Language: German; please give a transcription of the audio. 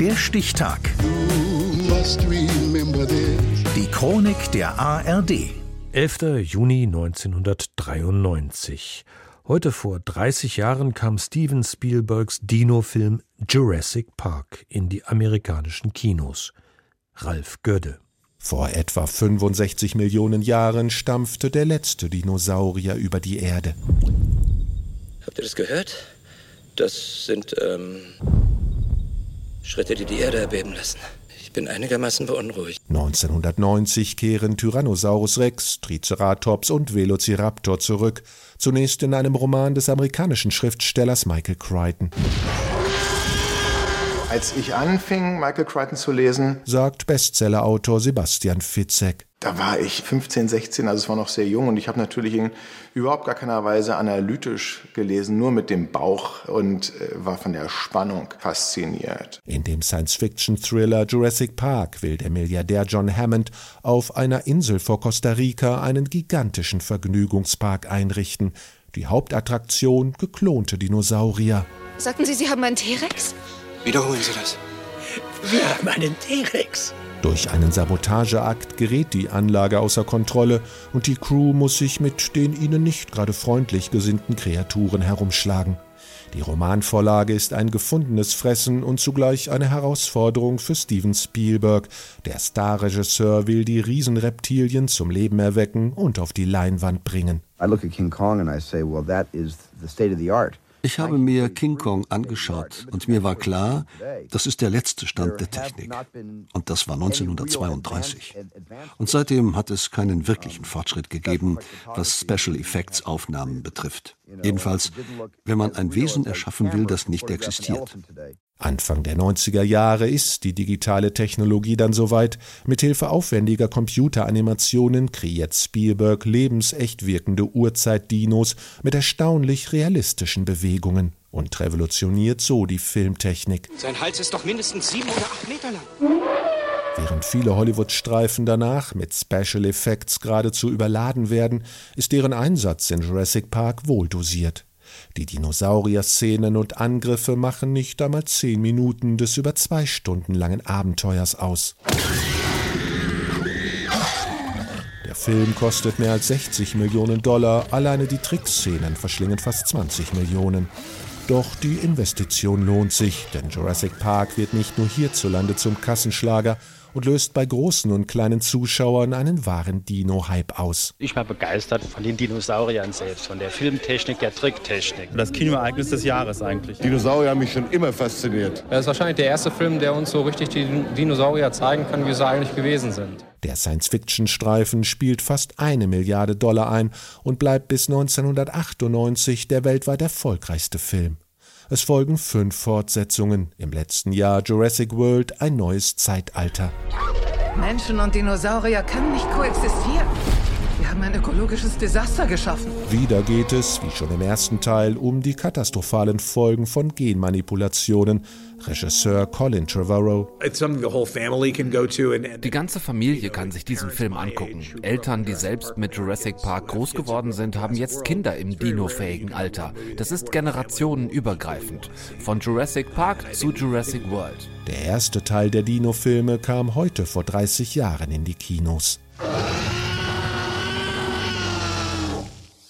Der Stichtag. Die Chronik der ARD. 11. Juni 1993. Heute vor 30 Jahren kam Steven Spielbergs Dino-Film Jurassic Park in die amerikanischen Kinos. Ralf Gödde. Vor etwa 65 Millionen Jahren stampfte der letzte Dinosaurier über die Erde. Habt ihr das gehört? Das sind ähm, Schritte, die die Erde erbeben lassen. Ich bin einigermaßen beunruhigt. 1990 kehren Tyrannosaurus Rex, Triceratops und Velociraptor zurück, zunächst in einem Roman des amerikanischen Schriftstellers Michael Crichton. Als ich anfing, Michael Crichton zu lesen, sagt Bestsellerautor Sebastian Fitzek. Da war ich 15, 16, also es war noch sehr jung und ich habe natürlich in überhaupt gar keiner Weise analytisch gelesen, nur mit dem Bauch und äh, war von der Spannung fasziniert. In dem Science-Fiction-Thriller Jurassic Park will der Milliardär John Hammond auf einer Insel vor Costa Rica einen gigantischen Vergnügungspark einrichten. Die Hauptattraktion geklonte Dinosaurier. Sagten Sie, Sie haben einen T-Rex? Wiederholen Sie das. Wir haben einen T-Rex. Durch einen Sabotageakt gerät die Anlage außer Kontrolle und die Crew muss sich mit den ihnen nicht gerade freundlich gesinnten Kreaturen herumschlagen. Die Romanvorlage ist ein gefundenes Fressen und zugleich eine Herausforderung für Steven Spielberg. Der Starregisseur will die Riesenreptilien zum Leben erwecken und auf die Leinwand bringen. I look at King Kong and I say, well, that is the state of the art. Ich habe mir King Kong angeschaut und mir war klar, das ist der letzte Stand der Technik. Und das war 1932. Und seitdem hat es keinen wirklichen Fortschritt gegeben, was Special Effects Aufnahmen betrifft. Jedenfalls, wenn man ein Wesen erschaffen will, das nicht existiert. Anfang der 90er Jahre ist die digitale Technologie dann soweit. Mithilfe aufwendiger Computeranimationen kreiert Spielberg lebensecht wirkende Urzeitdinos mit erstaunlich realistischen Bewegungen und revolutioniert so die Filmtechnik. Sein Hals ist doch mindestens sieben oder acht Meter lang. Während viele Hollywood-Streifen danach mit Special Effects geradezu überladen werden, ist deren Einsatz in Jurassic Park wohl dosiert. Die Dinosaurier-Szenen und Angriffe machen nicht einmal zehn Minuten des über zwei Stunden langen Abenteuers aus. Der Film kostet mehr als 60 Millionen Dollar, alleine die Trickszenen verschlingen fast 20 Millionen. Doch die Investition lohnt sich, denn Jurassic Park wird nicht nur hierzulande zum Kassenschlager, und löst bei großen und kleinen Zuschauern einen wahren Dino-Hype aus. Ich war begeistert von den Dinosauriern selbst, von der Filmtechnik, der Tricktechnik. Das Kinoereignis des Jahres eigentlich. Dinosaurier haben mich schon immer fasziniert. Das ist wahrscheinlich der erste Film, der uns so richtig die Dinosaurier zeigen kann, wie sie eigentlich gewesen sind. Der Science-Fiction-Streifen spielt fast eine Milliarde Dollar ein und bleibt bis 1998 der weltweit erfolgreichste Film. Es folgen fünf Fortsetzungen. Im letzten Jahr Jurassic World ein neues Zeitalter. Menschen und Dinosaurier können nicht koexistieren. Wir haben ein ökologisches Desaster geschaffen. Wieder geht es, wie schon im ersten Teil, um die katastrophalen Folgen von Genmanipulationen. Regisseur Colin Trevorrow. Die ganze Familie kann sich diesen Film angucken. Eltern, die selbst mit Jurassic Park groß geworden sind, haben jetzt Kinder im dinofähigen Alter. Das ist generationenübergreifend. Von Jurassic Park zu Jurassic World. Der erste Teil der Dino-Filme kam heute vor 30 Jahren in die Kinos.